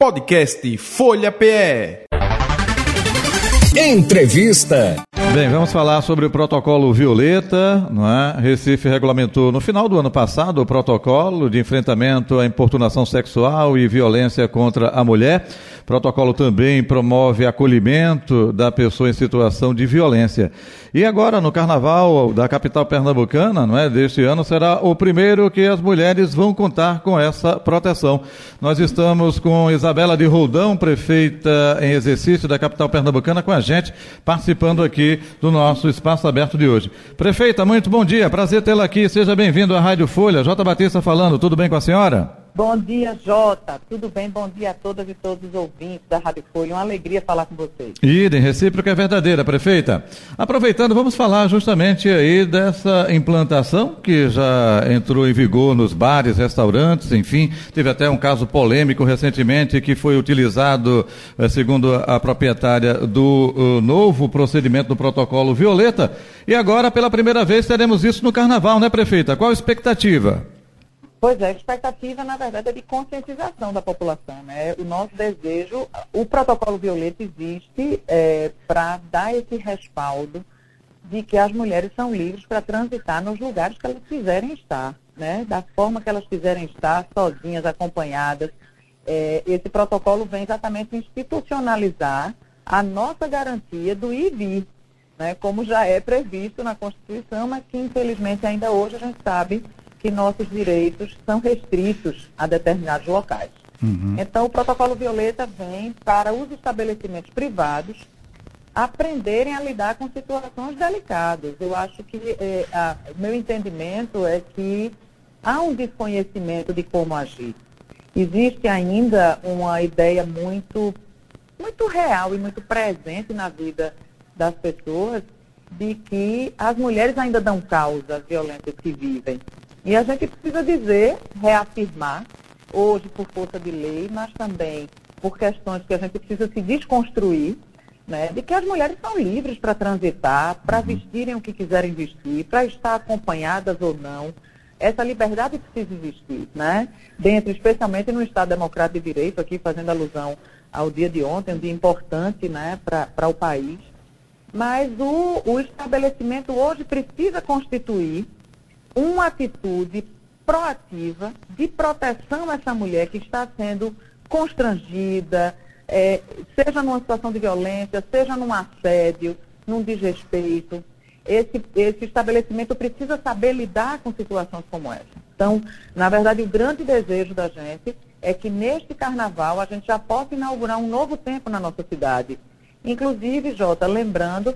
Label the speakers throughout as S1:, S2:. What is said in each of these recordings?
S1: Podcast Folha PE.
S2: Entrevista.
S3: Bem, vamos falar sobre o protocolo Violeta, não é? Recife regulamentou no final do ano passado o protocolo de enfrentamento à importunação sexual e violência contra a mulher. Protocolo também promove acolhimento da pessoa em situação de violência. E agora, no carnaval da capital pernambucana, não é? Deste ano, será o primeiro que as mulheres vão contar com essa proteção. Nós estamos com Isabela de Roldão, prefeita em exercício da capital pernambucana, com a gente, participando aqui do nosso espaço aberto de hoje. Prefeita, muito bom dia, prazer tê-la aqui, seja bem-vindo à Rádio Folha. J. Batista falando, tudo bem com a senhora?
S4: Bom dia, Jota. Tudo bem? Bom dia a todas e todos os ouvintes da Rádio Folha. Uma alegria falar com vocês.
S3: Idem, recíproca é verdadeira, prefeita. Aproveitando, vamos falar justamente aí dessa implantação que já entrou em vigor nos bares, restaurantes, enfim. Teve até um caso polêmico recentemente que foi utilizado, eh, segundo a proprietária, do uh, novo procedimento do protocolo Violeta. E agora, pela primeira vez, teremos isso no carnaval, né, prefeita? Qual a expectativa?
S4: Pois é, a expectativa, na verdade, é de conscientização da população. Né? O nosso desejo, o protocolo Violeta existe é, para dar esse respaldo de que as mulheres são livres para transitar nos lugares que elas quiserem estar, né? da forma que elas quiserem estar, sozinhas, acompanhadas. É, esse protocolo vem exatamente institucionalizar a nossa garantia do ir né? como já é previsto na Constituição, mas que infelizmente ainda hoje a gente sabe que nossos direitos são restritos a determinados locais. Uhum. Então, o protocolo Violeta vem para os estabelecimentos privados aprenderem a lidar com situações delicadas. Eu acho que é, a, meu entendimento é que há um desconhecimento de como agir. Existe ainda uma ideia muito, muito real e muito presente na vida das pessoas de que as mulheres ainda dão causa às violências que vivem. E a gente precisa dizer, reafirmar, hoje por força de lei, mas também por questões que a gente precisa se desconstruir, né, de que as mulheres são livres para transitar, para uhum. vestirem o que quiserem vestir, para estar acompanhadas ou não. Essa liberdade precisa existir, né? Dentro, especialmente no Estado Democrático de Direito, aqui fazendo alusão ao dia de ontem, um dia importante né, para o país. Mas o, o estabelecimento hoje precisa constituir uma atitude proativa de proteção a essa mulher que está sendo constrangida, é, seja numa situação de violência, seja num assédio, num desrespeito. Esse, esse estabelecimento precisa saber lidar com situações como essa. Então, na verdade, o grande desejo da gente é que neste carnaval a gente já possa inaugurar um novo tempo na nossa cidade. Inclusive, Jota, lembrando,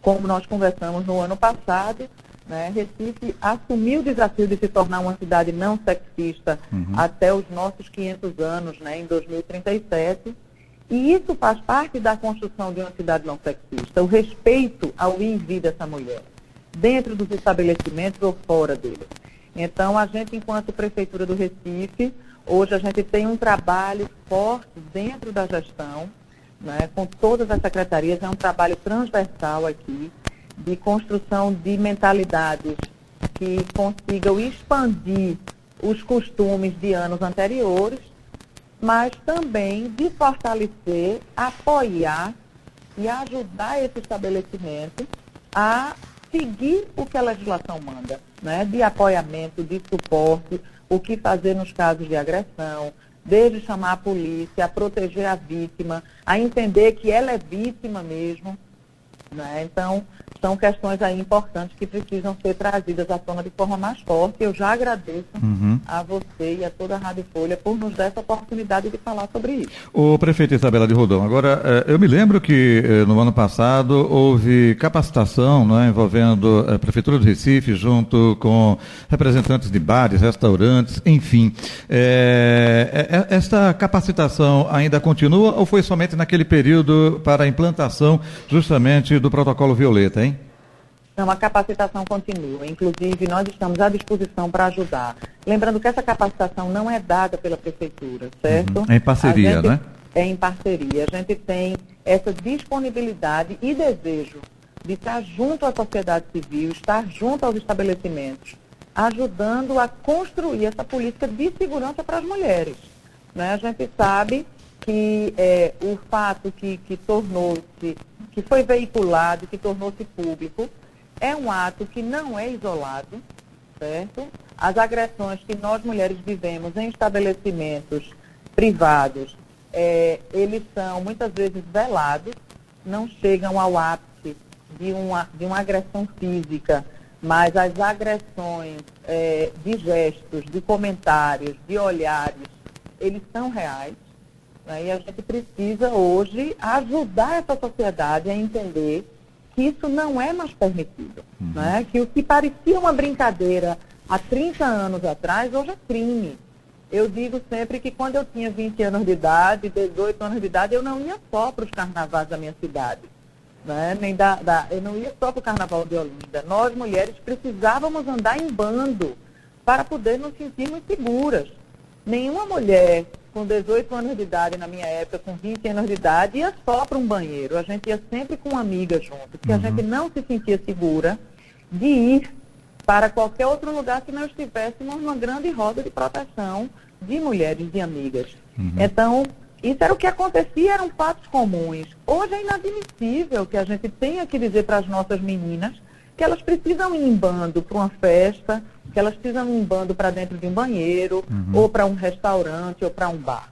S4: como nós conversamos no ano passado, né? Recife assumiu o desafio de se tornar uma cidade não sexista uhum. até os nossos 500 anos, né, em 2037. E isso faz parte da construção de uma cidade não sexista, o respeito ao ir e vir dessa mulher, dentro dos estabelecimentos ou fora deles. Então, a gente, enquanto Prefeitura do Recife, hoje a gente tem um trabalho forte dentro da gestão, né, com todas as secretarias, é um trabalho transversal aqui, de construção de mentalidades que consigam expandir os costumes de anos anteriores, mas também de fortalecer, apoiar e ajudar esse estabelecimento a seguir o que a legislação manda, né? de apoiamento, de suporte, o que fazer nos casos de agressão, desde chamar a polícia, a proteger a vítima, a entender que ela é vítima mesmo. Né? Então, são questões aí importantes que precisam ser trazidas à tona de forma mais forte. Eu já agradeço uhum. a você e a toda a Rádio Folha por nos dar essa oportunidade de falar sobre isso.
S3: O prefeito Isabela de Rodão, agora, eh, eu me lembro que eh, no ano passado houve capacitação né, envolvendo a Prefeitura do Recife junto com representantes de bares, restaurantes, enfim. É, esta capacitação ainda continua ou foi somente naquele período para a implantação justamente do protocolo Violeta, hein?
S4: Então, a capacitação continua. Inclusive, nós estamos à disposição para ajudar. Lembrando que essa capacitação não é dada pela prefeitura, certo? Uhum.
S3: É em parceria, né?
S4: É em parceria. A gente tem essa disponibilidade e desejo de estar junto à sociedade civil, estar junto aos estabelecimentos, ajudando a construir essa política de segurança para as mulheres. Né? A gente sabe que é, o fato que, que tornou-se, que foi veiculado, que tornou-se público, é um ato que não é isolado, certo? As agressões que nós mulheres vivemos em estabelecimentos privados, é, eles são muitas vezes velados, não chegam ao ápice de uma, de uma agressão física, mas as agressões é, de gestos, de comentários, de olhares, eles são reais. Né? E a gente precisa hoje ajudar essa sociedade a entender que isso não é mais permitido. Uhum. Né? Que o que parecia uma brincadeira há 30 anos atrás, hoje é crime. Eu digo sempre que quando eu tinha 20 anos de idade, 18 anos de idade, eu não ia só para os carnavais da minha cidade. Né? Nem da, da, eu não ia só para o carnaval de Olinda. Nós, mulheres, precisávamos andar em bando para poder nos sentirmos seguras. Nenhuma mulher com 18 anos de idade, na minha época, com 20 anos de idade, ia só para um banheiro. A gente ia sempre com uma amiga junto, porque uhum. a gente não se sentia segura de ir para qualquer outro lugar que nós estivéssemos numa grande roda de proteção de mulheres, de amigas. Uhum. Então, isso era o que acontecia, eram fatos comuns. Hoje é inadmissível que a gente tenha que dizer para as nossas meninas que elas precisam ir em bando para uma festa, que elas precisam ir em bando para dentro de um banheiro, uhum. ou para um restaurante, ou para um bar.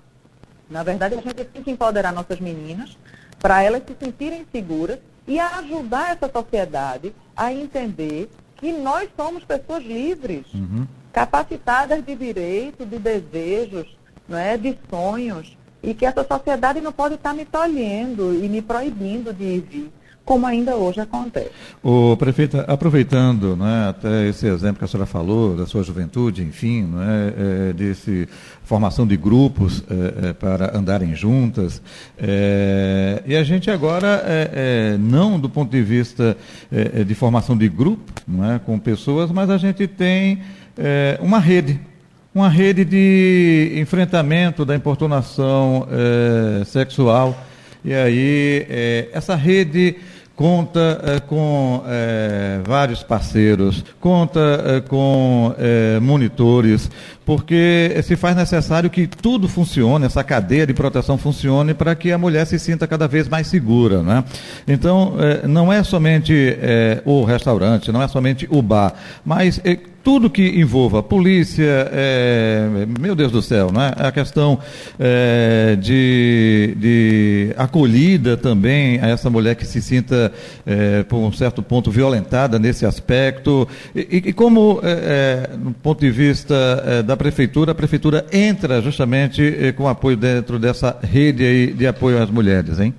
S4: Na verdade, a gente tem que empoderar nossas meninas para elas se sentirem seguras e ajudar essa sociedade a entender que nós somos pessoas livres, uhum. capacitadas de direito, de desejos, não é, de sonhos, e que essa sociedade não pode estar me tolhendo e me proibindo de ir como ainda hoje acontece.
S3: O prefeita, aproveitando né, até esse exemplo que a senhora falou, da sua juventude, enfim, né, é, desse formação de grupos é, é, para andarem juntas, é, e a gente agora, é, é, não do ponto de vista de formação de grupo, não é, com pessoas, mas a gente tem uma rede, uma rede de enfrentamento da importunação sexual, e aí essa rede conta é, com é, vários parceiros, conta é, com monitores, porque se faz necessário que tudo funcione, essa cadeia de proteção funcione para que a mulher se sinta cada vez mais segura. Né? Então, não é somente o restaurante, não é somente o bar, mas tudo que envolva polícia, é, meu Deus do céu, não é? A questão é, de, de, acolhida também a essa mulher que se sinta, é, por um certo ponto, violentada nesse aspecto. E, e como, do ponto de vista da prefeitura, a prefeitura entra justamente com apoio dentro dessa rede aí de apoio às mulheres, hein?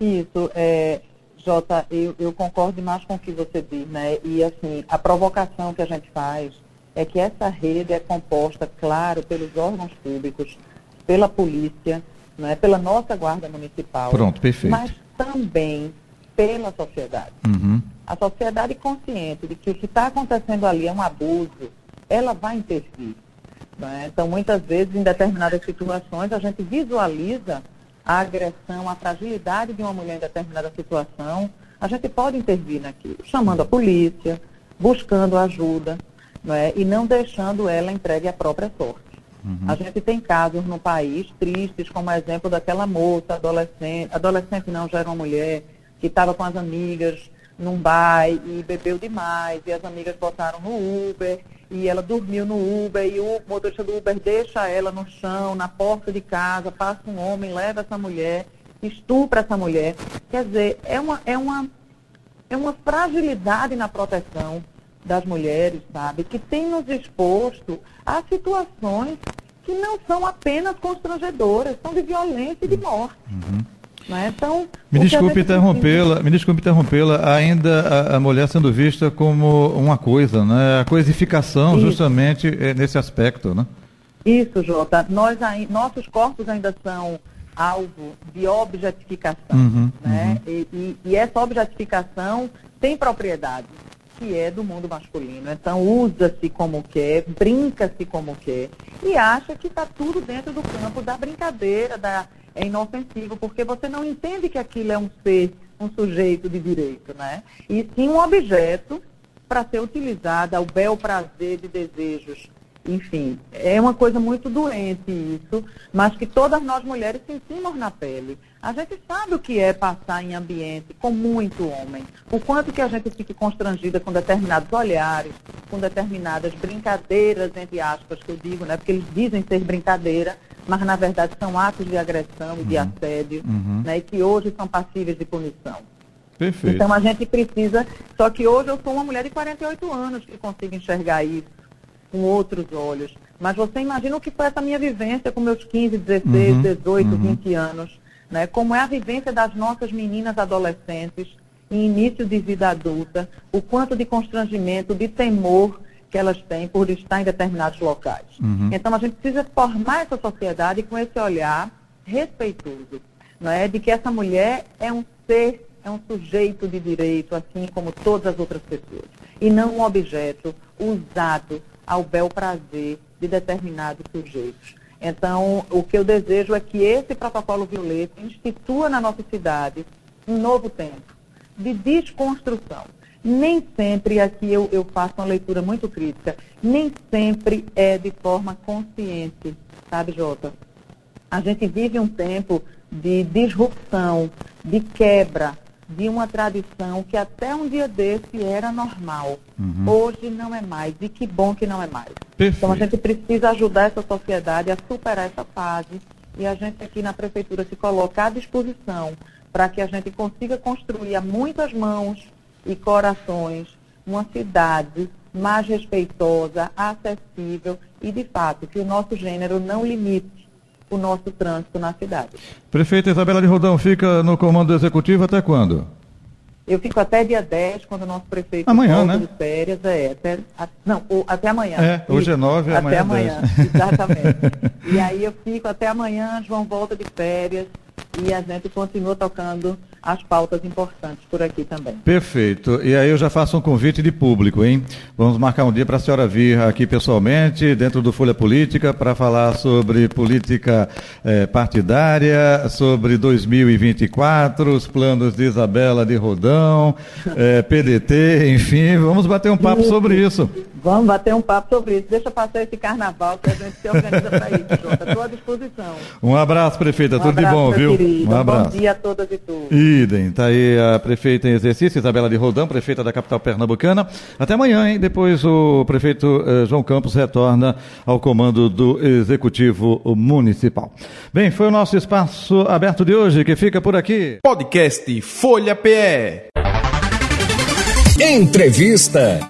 S4: Isso. É, Jota, eu, eu concordo mais com o que você diz, né? E assim, a provocação que a gente faz é que essa rede é composta, claro, pelos órgãos públicos, pela polícia, né? pela nossa guarda municipal.
S3: Pronto, perfeito.
S4: Mas também pela sociedade.
S3: Uhum.
S4: A sociedade consciente de que o que está acontecendo ali é um abuso, ela vai intervir. Né? Então, muitas vezes, em determinadas situações, a gente visualiza a agressão, a fragilidade de uma mulher em determinada situação, a gente pode intervir naquilo, chamando a polícia, buscando ajuda, não é? e não deixando ela entregue à própria sorte. Uhum. A gente tem casos no país tristes, como o exemplo daquela moça, adolescente, adolescente não, já era uma mulher, que estava com as amigas num bar e bebeu demais, e as amigas botaram no Uber, e ela dormiu no Uber e o motorista do Uber deixa ela no chão, na porta de casa, passa um homem, leva essa mulher, estupra essa mulher. Quer dizer, é uma, é uma, é uma fragilidade na proteção das mulheres, sabe, que tem nos exposto a situações que não são apenas constrangedoras, são de violência e de morte. Uhum. Né? Então,
S3: me desculpe interrompê-la, me desculpe interrompê-la, ainda a, a, mulher sendo vista como uma coisa, né? A coisificação Isso. justamente é nesse aspecto, né?
S4: Isso, Jota. Nós, nossos corpos ainda são alvo de objetificação, uhum, né? Uhum. E, e, e essa objetificação tem propriedade que é do mundo masculino. Então usa-se como quer, brinca-se como quer e acha que está tudo dentro do campo da brincadeira, da é inofensivo, porque você não entende que aquilo é um ser, um sujeito de direito, né? E sim um objeto para ser utilizado ao bel prazer de desejos enfim, é uma coisa muito doente isso, mas que todas nós mulheres sentimos na pele. A gente sabe o que é passar em ambiente com muito homem, o quanto que a gente fica constrangida com determinados olhares, com determinadas brincadeiras, entre aspas, que eu digo, né? Porque eles dizem ser brincadeira, mas na verdade são atos de agressão e de uhum. assédio, uhum. né? E que hoje são passíveis de punição.
S3: Perfeito.
S4: Então a gente precisa, só que hoje eu sou uma mulher de 48 anos que consigo enxergar isso com outros olhos. Mas você imagina o que foi essa minha vivência com meus 15, 16, uhum, 18, uhum. 20 anos. Né? Como é a vivência das nossas meninas adolescentes em início de vida adulta, o quanto de constrangimento, de temor que elas têm por estar em determinados locais. Uhum. Então a gente precisa formar essa sociedade com esse olhar respeitoso, não é? De que essa mulher é um ser, é um sujeito de direito, assim como todas as outras pessoas, e não um objeto usado ao bel prazer de determinados sujeitos. Então, o que eu desejo é que esse protocolo violeta institua na nossa cidade um novo tempo de desconstrução. Nem sempre, aqui eu, eu faço uma leitura muito crítica, nem sempre é de forma consciente, sabe, Jota? A gente vive um tempo de disrupção, de quebra, de uma tradição que até um dia desse era normal. Uhum. Hoje não é mais. E que bom que não é mais. Perfeito. Então a gente precisa ajudar essa sociedade a superar essa fase. E a gente aqui na prefeitura se coloca à disposição para que a gente consiga construir a muitas mãos e corações uma cidade mais respeitosa, acessível e, de fato, que o nosso gênero não limite o nosso trânsito na cidade.
S3: Prefeita Isabela de Rodão fica no comando executivo até quando?
S4: Eu fico até dia 10, quando o nosso prefeito
S3: amanhã, né?
S4: de férias. É, até, a, não, o, até amanhã.
S3: É, hoje é 9,
S4: amanhã
S3: Até
S4: amanhã, 10. exatamente. e aí eu fico até amanhã, João volta de férias e a gente continua tocando as pautas importantes por aqui também.
S3: Perfeito. E aí eu já faço um convite de público, hein? Vamos marcar um dia para a senhora vir aqui pessoalmente, dentro do Folha Política, para falar sobre política eh, partidária, sobre 2024, os planos de Isabela de Rodão, eh, PDT, enfim, vamos bater um papo sobre isso.
S4: Vamos bater um papo sobre isso. Deixa passar esse carnaval que a gente se organiza para isso, Jota. Estou à disposição.
S3: Um abraço, prefeita. Um Tudo abraço, de bom, viu?
S4: Querido. Um abraço. Bom dia a todas e todos.
S3: Idem. Está aí a prefeita em exercício, Isabela de Rodão, prefeita da capital pernambucana. Até amanhã, hein? Depois o prefeito eh, João Campos retorna ao comando do Executivo Municipal. Bem, foi o nosso espaço aberto de hoje que fica por aqui.
S1: Podcast Folha PE.
S2: Entrevista.